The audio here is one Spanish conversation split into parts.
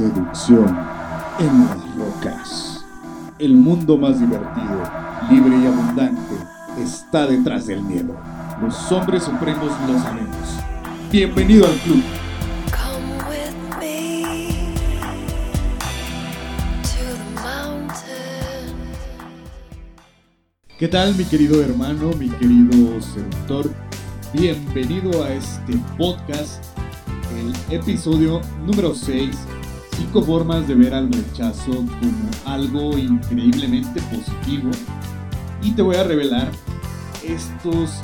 Seducción en las rocas. El mundo más divertido, libre y abundante está detrás del miedo. Los hombres supremos lo sabemos. Bienvenido al club. ¿Qué tal mi querido hermano, mi querido seductor? Bienvenido a este podcast, el episodio número 6, 5 formas de ver al rechazo como algo increíblemente positivo. Y te voy a revelar estos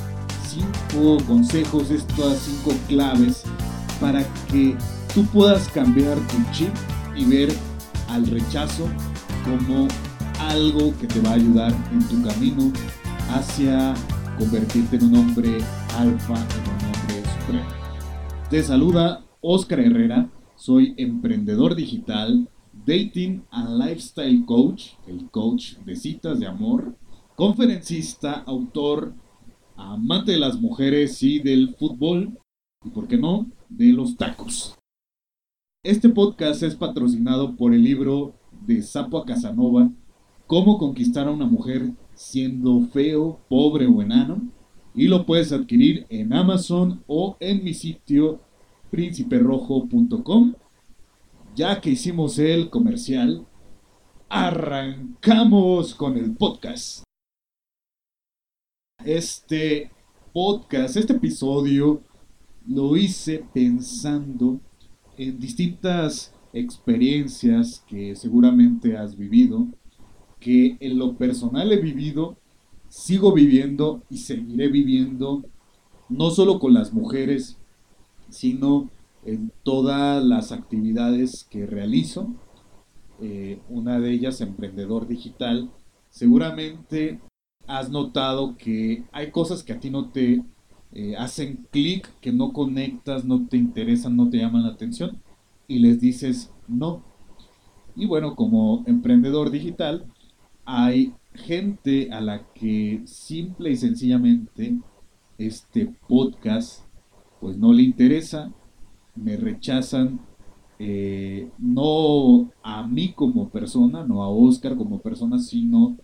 5 consejos, estas 5 claves para que tú puedas cambiar tu chip y ver al rechazo como algo que te va a ayudar en tu camino hacia convertirte en un hombre alfa, en un hombre supremo. Te saluda Oscar Herrera, soy emprendedor digital, dating and lifestyle coach, el coach de citas de amor, conferencista, autor, amante de las mujeres y del fútbol, y por qué no, de los tacos. Este podcast es patrocinado por el libro de Sapo a Casanova, Cómo conquistar a una mujer siendo feo, pobre o enano, y lo puedes adquirir en Amazon o en mi sitio prínciperrojo.com. Ya que hicimos el comercial, arrancamos con el podcast. Este podcast, este episodio, lo hice pensando en distintas experiencias que seguramente has vivido, que en lo personal he vivido, sigo viviendo y seguiré viviendo, no solo con las mujeres, sino en todas las actividades que realizo. Eh, una de ellas, emprendedor digital. Seguramente has notado que hay cosas que a ti no te eh, hacen clic, que no conectas, no te interesan, no te llaman la atención y les dices no. Y bueno, como emprendedor digital, hay gente a la que simple y sencillamente este podcast pues no le interesa, me rechazan, eh, no a mí como persona, no a Oscar como persona, sino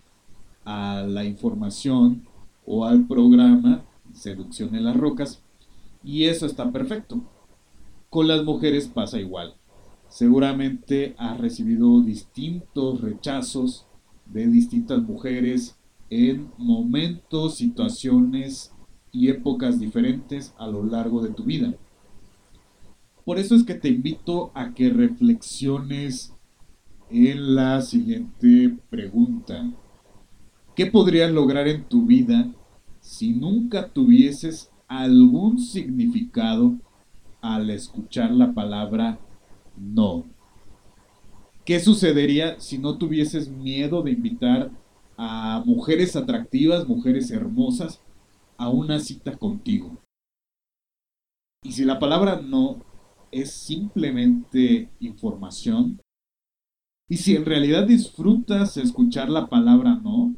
a la información o al programa Seducción en las Rocas. Y eso está perfecto. Con las mujeres pasa igual. Seguramente has recibido distintos rechazos de distintas mujeres en momentos, situaciones y épocas diferentes a lo largo de tu vida. Por eso es que te invito a que reflexiones en la siguiente pregunta. ¿Qué podrías lograr en tu vida si nunca tuvieses algún significado al escuchar la palabra no? ¿Qué sucedería si no tuvieses miedo de invitar a mujeres atractivas, mujeres hermosas, a una cita contigo? Y si la palabra no es simplemente información, y si en realidad disfrutas escuchar la palabra no,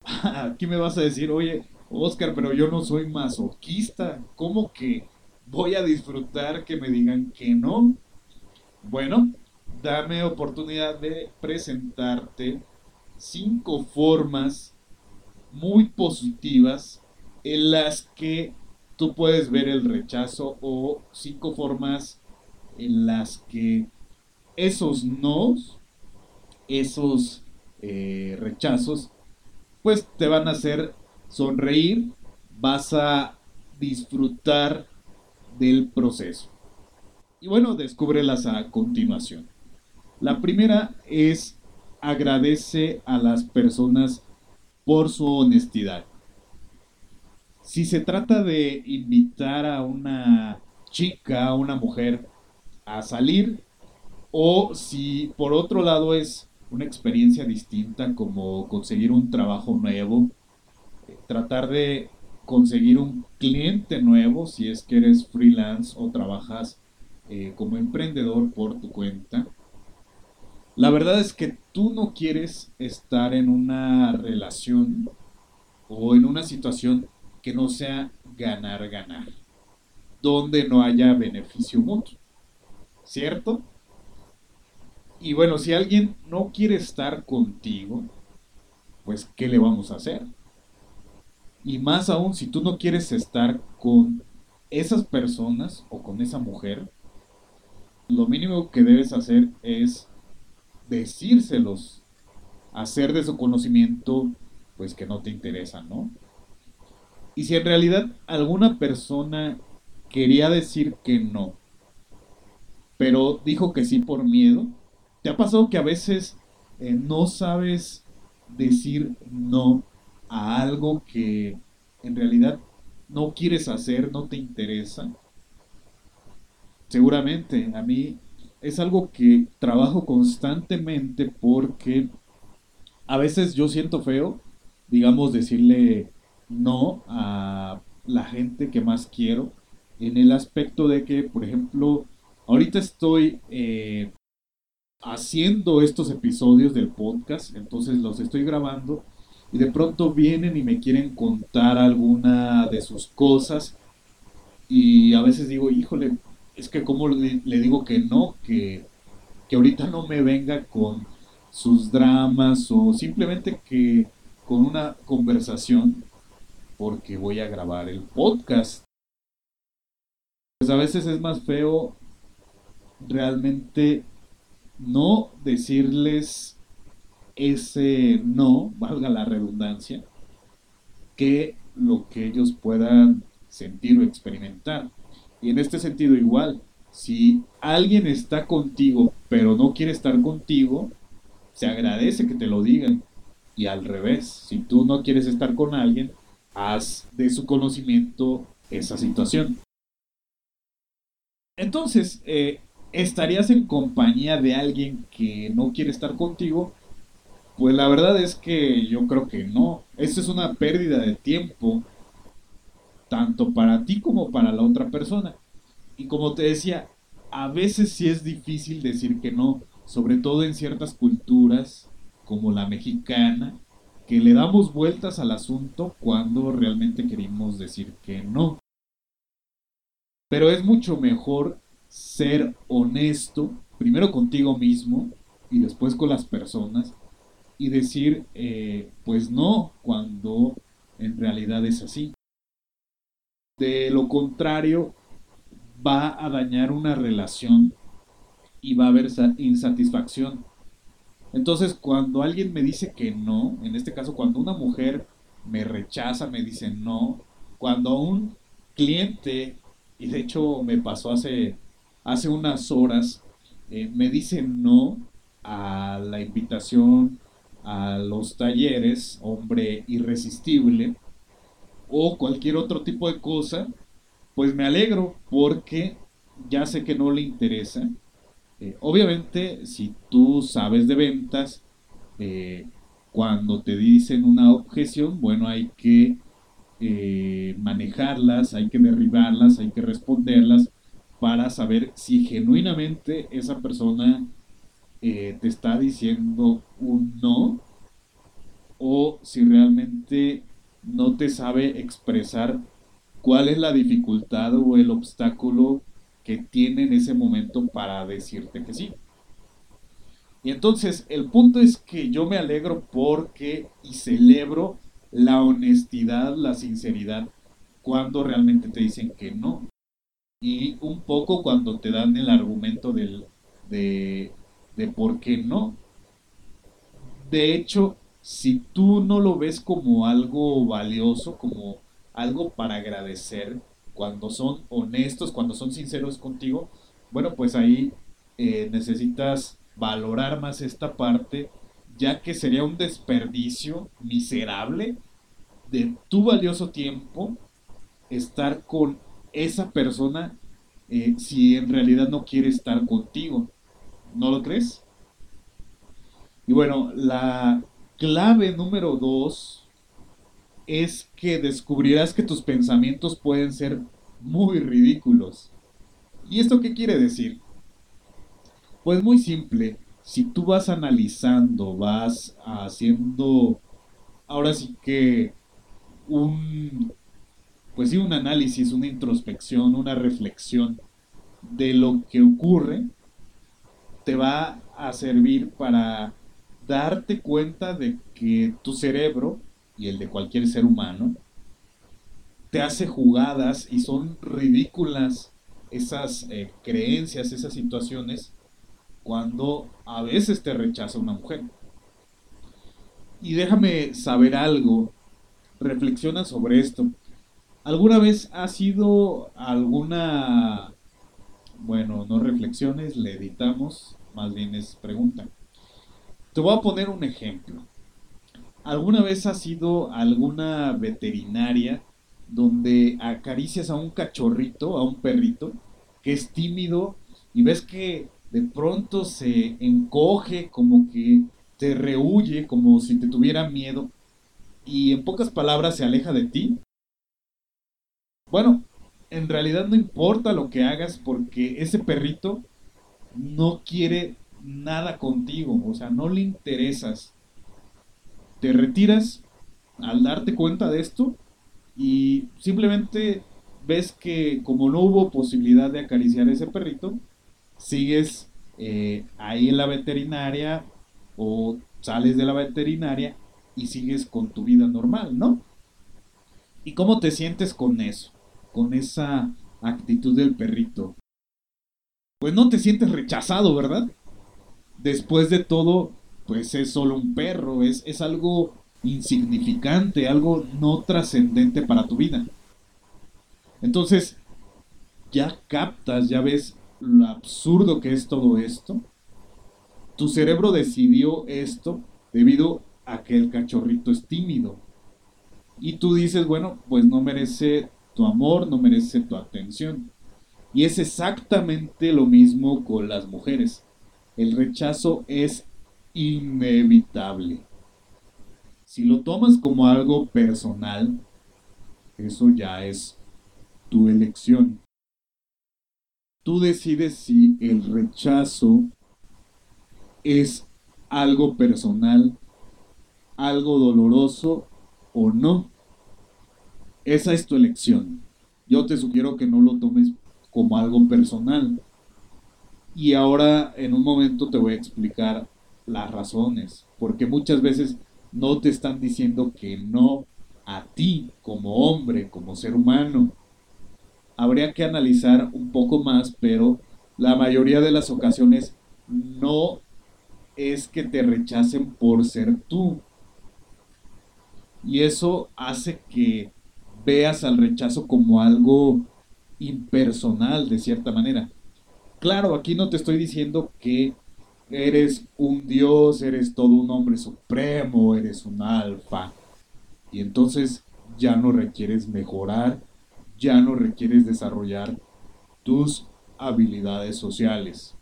aquí me vas a decir, oye, Oscar, pero yo no soy masoquista, ¿cómo que voy a disfrutar que me digan que no? Bueno, dame oportunidad de presentarte cinco formas muy positivas en las que tú puedes ver el rechazo o cinco formas en las que esos nos, esos eh, rechazos, pues te van a hacer sonreír, vas a disfrutar del proceso. Y bueno, descúbrelas a continuación. La primera es agradece a las personas por su honestidad. Si se trata de invitar a una chica, a una mujer a salir, o si por otro lado es una experiencia distinta como conseguir un trabajo nuevo, eh, tratar de conseguir un cliente nuevo si es que eres freelance o trabajas eh, como emprendedor por tu cuenta la verdad es que tú no quieres estar en una relación o en una situación que no sea ganar-ganar, donde no haya beneficio mutuo, ¿cierto? Y bueno, si alguien no quiere estar contigo, pues ¿qué le vamos a hacer? Y más aún, si tú no quieres estar con esas personas o con esa mujer, lo mínimo que debes hacer es decírselos, hacer de su conocimiento, pues que no te interesa, ¿no? Y si en realidad alguna persona quería decir que no, pero dijo que sí por miedo, ¿te ha pasado que a veces eh, no sabes decir no a algo que en realidad no quieres hacer, no te interesa? Seguramente, a mí es algo que trabajo constantemente porque a veces yo siento feo, digamos, decirle no a la gente que más quiero, en el aspecto de que, por ejemplo, ahorita estoy eh, haciendo estos episodios del podcast, entonces los estoy grabando y de pronto vienen y me quieren contar alguna de sus cosas y a veces digo, híjole, es que como le, digo que no, que, que ahorita no me venga con sus dramas o simplemente que con una conversación porque voy a grabar el podcast. Pues a veces es más feo realmente no decirles ese no, valga la redundancia, que lo que ellos puedan sentir o experimentar. Y en este sentido igual, si alguien está contigo pero no quiere estar contigo, se agradece que te lo digan. Y al revés, si tú no quieres estar con alguien, haz de su conocimiento esa situación. Entonces, eh, ¿estarías en compañía de alguien que no quiere estar contigo? Pues la verdad es que yo creo que no. Esto es una pérdida de tiempo, tanto para ti como para la otra persona. Y como te decía, a veces sí es difícil decir que no, sobre todo en ciertas culturas como la mexicana, que le damos vueltas al asunto cuando realmente queremos decir que no. Pero es mucho mejor ser honesto, primero contigo mismo y después con las personas, y decir, eh, pues no, cuando en realidad es así. De lo contrario, va a dañar una relación y va a haber insatisfacción. Entonces, cuando alguien me dice que no, en este caso, cuando una mujer me rechaza, me dice no, cuando un cliente, y de hecho me pasó hace, hace unas horas, eh, me dice no a la invitación a los talleres, hombre irresistible, o cualquier otro tipo de cosa, pues me alegro porque ya sé que no le interesa. Eh, obviamente, si tú sabes de ventas, eh, cuando te dicen una objeción, bueno, hay que eh, manejarlas, hay que derribarlas, hay que responderlas para saber si genuinamente esa persona te está diciendo un no o si realmente no te sabe expresar cuál es la dificultad o el obstáculo que tiene en ese momento para decirte que sí. Y entonces el punto es que yo me alegro porque y celebro la honestidad, la sinceridad cuando realmente te dicen que no. Y un poco cuando te dan el argumento del, de, de por qué no. De hecho, si tú no lo ves como algo valioso, como algo para agradecer, cuando son honestos, cuando son sinceros contigo, bueno, pues ahí eh, necesitas valorar más esta parte, ya que sería un desperdicio miserable de tu valioso tiempo estar con esa persona eh, si en realidad no quiere estar contigo. ¿No lo crees? Y bueno, la clave número dos es que descubrirás que tus pensamientos pueden ser muy ridículos. ¿Y esto qué quiere decir? Pues muy simple, si tú vas analizando, vas haciendo, ahora sí que un, pues sí, un análisis, una introspección, una reflexión de lo que ocurre, te va a servir para darte cuenta de que tu cerebro y el de cualquier ser humano te hace jugadas y son ridículas esas eh, creencias, esas situaciones, cuando a veces te rechaza una mujer. Y déjame saber algo, reflexiona sobre esto. ¿Alguna vez ha sido alguna, bueno, no reflexiones, le editamos, más bien es pregunta. Te voy a poner un ejemplo. ¿Alguna vez ha sido alguna veterinaria donde acaricias a un cachorrito, a un perrito, que es tímido y ves que de pronto se encoge, como que te rehuye, como si te tuviera miedo, y en pocas palabras se aleja de ti? Bueno, en realidad no importa lo que hagas porque ese perrito no quiere nada contigo, o sea, no le interesas. Te retiras al darte cuenta de esto y simplemente ves que como no hubo posibilidad de acariciar a ese perrito, sigues eh, ahí en la veterinaria o sales de la veterinaria y sigues con tu vida normal, ¿no? ¿Y cómo te sientes con eso? Con esa actitud del perrito. Pues no te sientes rechazado, ¿verdad? Después de todo, pues es solo un perro, es, es algo insignificante, algo no trascendente para tu vida. Entonces, ya captas, ya ves lo absurdo que es todo esto. Tu cerebro decidió esto debido a que el cachorrito es tímido. Y tú dices, bueno, pues no merece tu amor, no merece tu atención. Y es exactamente lo mismo con las mujeres. El rechazo es inevitable. Si lo tomas como algo personal, eso ya es tu elección. Tú decides si el rechazo es algo personal, algo doloroso o no. Esa es tu elección. Yo te sugiero que no lo tomes como algo personal. Y ahora en un momento te voy a explicar las razones, porque muchas veces no te están diciendo que no a ti como hombre, como ser humano. Habría que analizar un poco más, pero la mayoría de las ocasiones no es que te rechacen por ser tú. Y eso hace que veas al rechazo como algo impersonal de cierta manera. Claro, aquí no te estoy diciendo que eres un dios, eres todo un hombre supremo, eres un alfa. Y entonces ya no requieres mejorar, ya no requieres desarrollar tus habilidades sociales.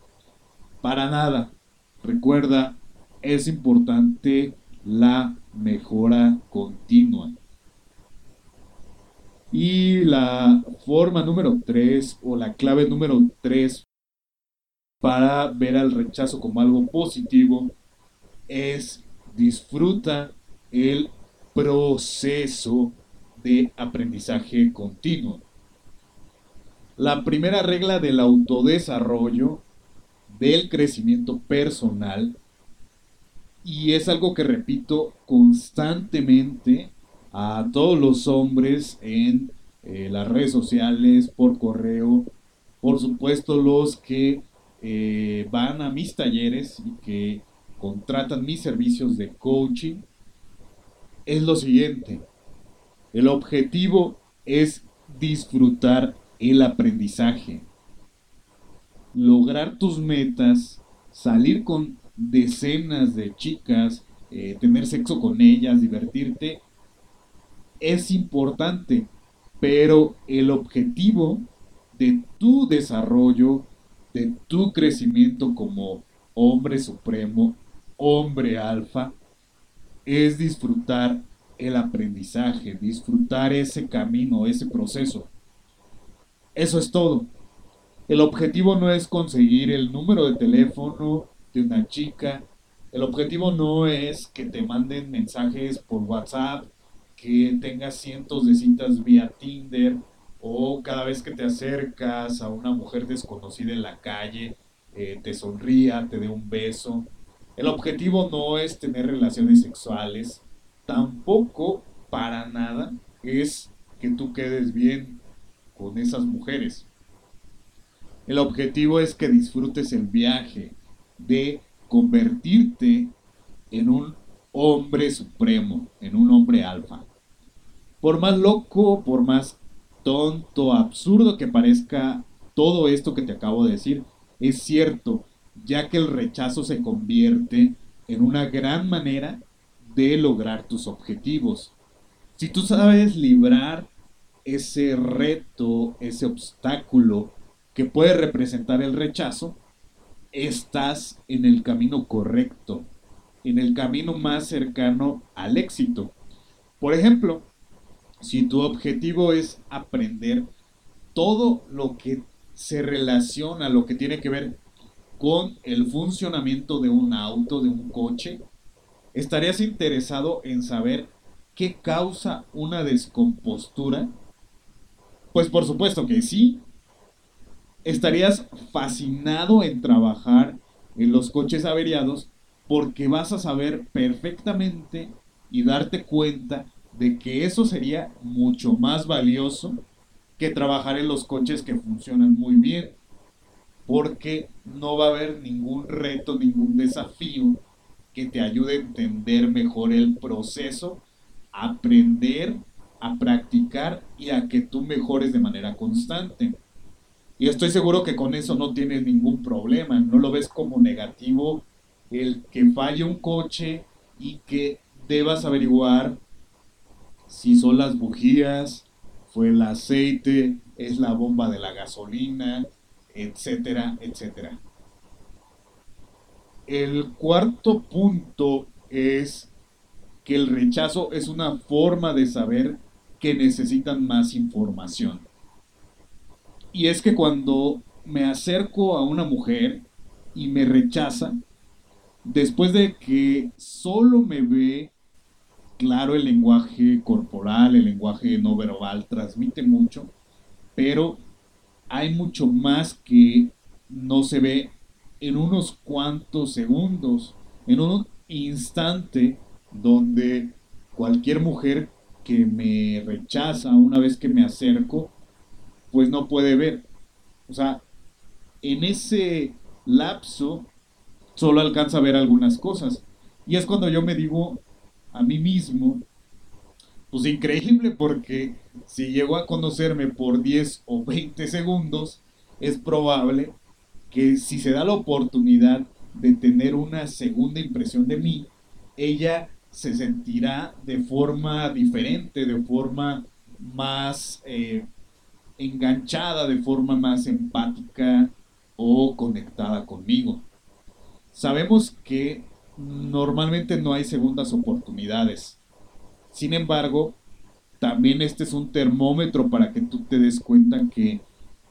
Para nada. Recuerda, es importante la mejora continua. Y la forma número 3 o la clave número 3 para ver al rechazo como algo positivo es disfruta el proceso de aprendizaje continuo. La primera regla del autodesarrollo, del crecimiento personal, y es algo que repito constantemente a todos los hombres en eh, las redes sociales, por correo, por supuesto los que eh, van a mis talleres y que contratan mis servicios de coaching es lo siguiente. El objetivo es disfrutar el aprendizaje, lograr tus metas, salir con decenas de chicas, eh, tener sexo con ellas, divertirte, es importante, pero el objetivo de tu desarrollo de tu crecimiento como hombre supremo, hombre alfa, es disfrutar el aprendizaje, disfrutar ese camino, ese proceso. Eso es todo. El objetivo no es conseguir el número de teléfono de una chica. El objetivo no es que te manden mensajes por WhatsApp, que tengas cientos de citas vía Tinder o cada vez que te acercas a una mujer desconocida en la calle, eh, te sonría, te dé un beso. El objetivo no es tener relaciones sexuales, tampoco para nada es que tú quedes bien con esas mujeres. El objetivo es que disfrutes el viaje de convertirte en un hombre supremo, en un hombre alfa. Por más loco, por más tonto, absurdo que parezca todo esto que te acabo de decir, es cierto, ya que el rechazo se convierte en una gran manera de lograr tus objetivos. Si tú sabes librar ese reto, ese obstáculo que puede representar el rechazo, estás en el camino correcto, en el camino más cercano al éxito. Por ejemplo, si tu objetivo es aprender todo lo que se relaciona, lo que tiene que ver con el funcionamiento de un auto, de un coche, estarías interesado en saber qué causa una descompostura. Pues por supuesto que sí. Estarías fascinado en trabajar en los coches averiados porque vas a saber perfectamente y darte cuenta de que eso sería mucho más valioso que trabajar en los coches que funcionan muy bien. Porque no va a haber ningún reto, ningún desafío que te ayude a entender mejor el proceso, aprender, a practicar y a que tú mejores de manera constante. Y estoy seguro que con eso no tienes ningún problema, no lo ves como negativo el que falle un coche y que debas averiguar si son las bujías, fue el aceite, es la bomba de la gasolina, etcétera, etcétera. El cuarto punto es que el rechazo es una forma de saber que necesitan más información. Y es que cuando me acerco a una mujer y me rechaza, después de que solo me ve claro el lenguaje corporal, el lenguaje no verbal, transmite mucho, pero hay mucho más que no se ve en unos cuantos segundos, en un instante donde cualquier mujer que me rechaza una vez que me acerco, pues no puede ver. O sea, en ese lapso solo alcanza a ver algunas cosas. Y es cuando yo me digo a mí mismo, pues increíble porque si llego a conocerme por 10 o 20 segundos, es probable que si se da la oportunidad de tener una segunda impresión de mí, ella se sentirá de forma diferente, de forma más eh, enganchada, de forma más empática o conectada conmigo. Sabemos que normalmente no hay segundas oportunidades. Sin embargo, también este es un termómetro para que tú te des cuenta que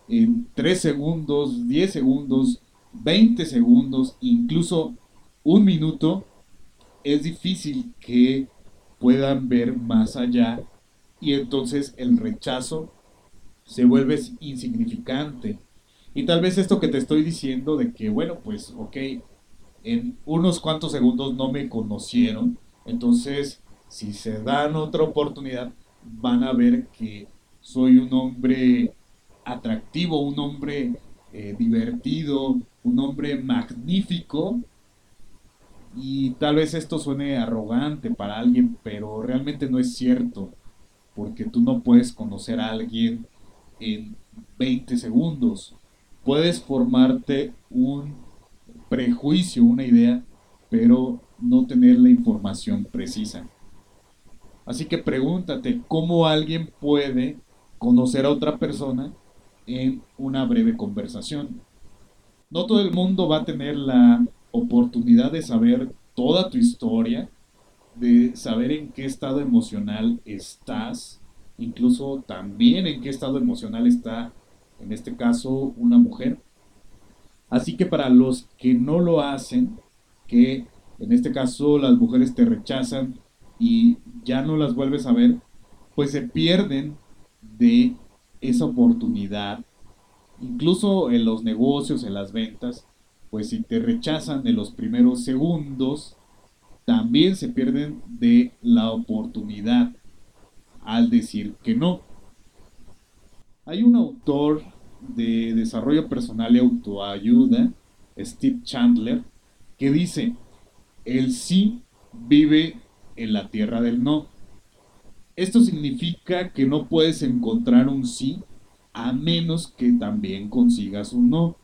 en 3 segundos, 10 segundos, 20 segundos, incluso un minuto, es difícil que puedan ver más allá y entonces el rechazo se vuelve insignificante. Y tal vez esto que te estoy diciendo de que, bueno, pues, ok, en unos cuantos segundos no me conocieron, entonces si se dan otra oportunidad van a ver que soy un hombre atractivo, un hombre eh, divertido, un hombre magnífico. Y tal vez esto suene arrogante para alguien, pero realmente no es cierto, porque tú no puedes conocer a alguien en 20 segundos. Puedes formarte un prejuicio, una idea, pero no tener la información precisa. Así que pregúntate cómo alguien puede conocer a otra persona en una breve conversación. No todo el mundo va a tener la oportunidad de saber toda tu historia, de saber en qué estado emocional estás, incluso también en qué estado emocional está, en este caso, una mujer. Así que para los que no lo hacen, que en este caso las mujeres te rechazan y ya no las vuelves a ver, pues se pierden de esa oportunidad, incluso en los negocios, en las ventas, pues si te rechazan en los primeros segundos, también se pierden de la oportunidad al decir que no. Hay un autor de desarrollo personal y autoayuda, Steve Chandler, que dice, el sí vive en la tierra del no. Esto significa que no puedes encontrar un sí a menos que también consigas un no.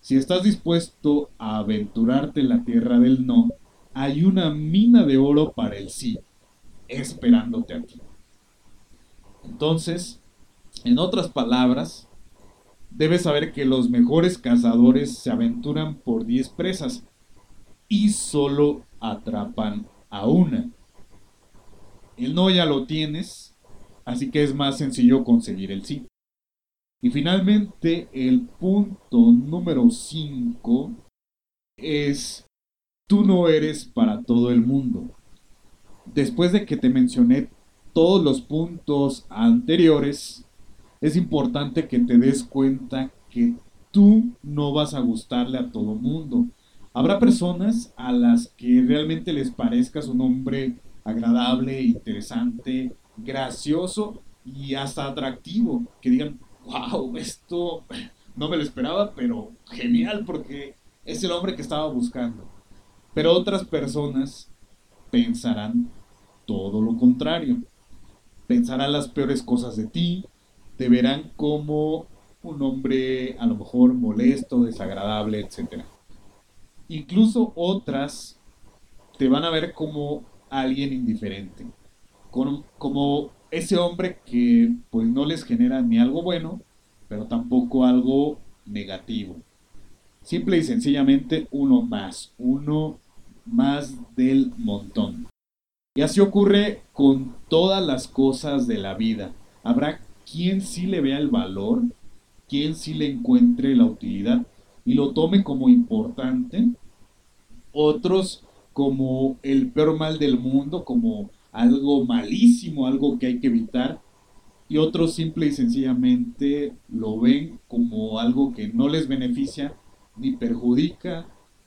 Si estás dispuesto a aventurarte en la tierra del no, hay una mina de oro para el sí, esperándote aquí. Entonces, en otras palabras, debes saber que los mejores cazadores se aventuran por 10 presas y solo atrapan a una. El no ya lo tienes, así que es más sencillo conseguir el sí. Y finalmente, el punto número 5 es, tú no eres para todo el mundo. Después de que te mencioné todos los puntos anteriores, es importante que te des cuenta que tú no vas a gustarle a todo mundo. Habrá personas a las que realmente les parezcas un hombre agradable, interesante, gracioso y hasta atractivo, que digan, wow, esto no me lo esperaba, pero genial porque es el hombre que estaba buscando. Pero otras personas pensarán todo lo contrario. Pensarán las peores cosas de ti, te verán como un hombre a lo mejor molesto, desagradable, etc. Incluso otras te van a ver como alguien indiferente, como ese hombre que pues no les genera ni algo bueno, pero tampoco algo negativo. Simple y sencillamente uno más, uno más del montón. Y así ocurre con todas las cosas de la vida. Habrá quien sí le vea el valor, quien sí le encuentre la utilidad y lo tome como importante, otros como el peor mal del mundo, como algo malísimo, algo que hay que evitar, y otros simple y sencillamente lo ven como algo que no les beneficia ni perjudica,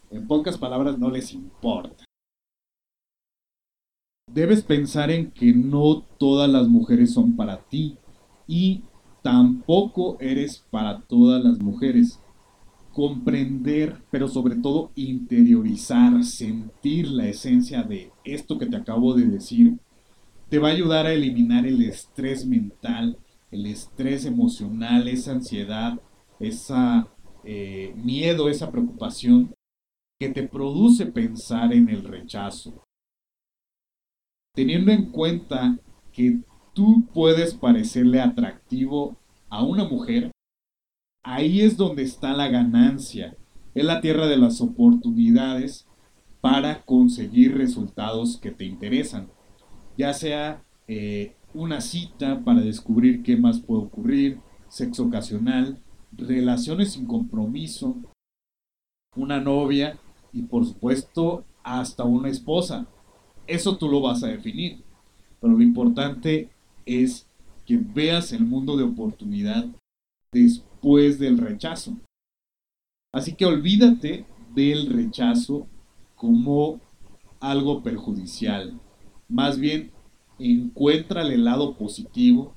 en pocas palabras no les importa. Debes pensar en que no todas las mujeres son para ti y tampoco eres para todas las mujeres comprender, pero sobre todo interiorizar, sentir la esencia de esto que te acabo de decir, te va a ayudar a eliminar el estrés mental, el estrés emocional, esa ansiedad, esa eh, miedo, esa preocupación que te produce pensar en el rechazo. Teniendo en cuenta que tú puedes parecerle atractivo a una mujer, Ahí es donde está la ganancia. Es la tierra de las oportunidades para conseguir resultados que te interesan. Ya sea eh, una cita para descubrir qué más puede ocurrir, sexo ocasional, relaciones sin compromiso, una novia y por supuesto hasta una esposa. Eso tú lo vas a definir. Pero lo importante es que veas el mundo de oportunidad después del rechazo. Así que olvídate del rechazo como algo perjudicial. Más bien, encuentra el lado positivo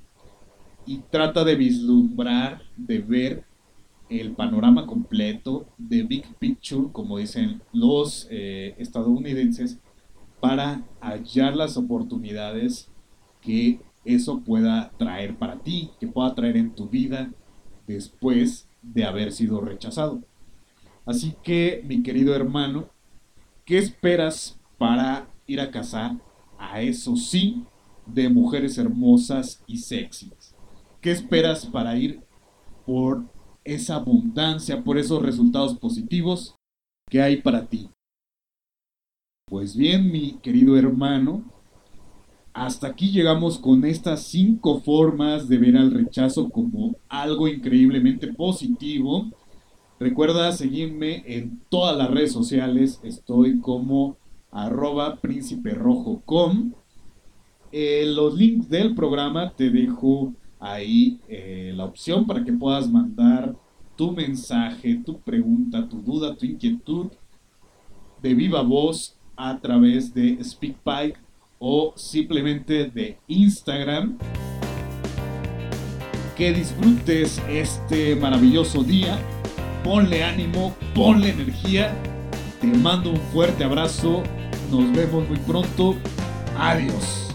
y trata de vislumbrar, de ver el panorama completo, de big picture, como dicen los eh, estadounidenses, para hallar las oportunidades que eso pueda traer para ti, que pueda traer en tu vida, después de haber sido rechazado. Así que, mi querido hermano, ¿qué esperas para ir a cazar a eso sí de mujeres hermosas y sexys? ¿Qué esperas para ir por esa abundancia, por esos resultados positivos que hay para ti? Pues bien, mi querido hermano, hasta aquí llegamos con estas cinco formas de ver al rechazo como algo increíblemente positivo. Recuerda seguirme en todas las redes sociales. Estoy como arroba prínciperojocom. Eh, los links del programa te dejo ahí eh, la opción para que puedas mandar tu mensaje, tu pregunta, tu duda, tu inquietud de viva voz a través de SpeakPipe o simplemente de Instagram. Que disfrutes este maravilloso día. Ponle ánimo, ponle energía. Te mando un fuerte abrazo. Nos vemos muy pronto. Adiós.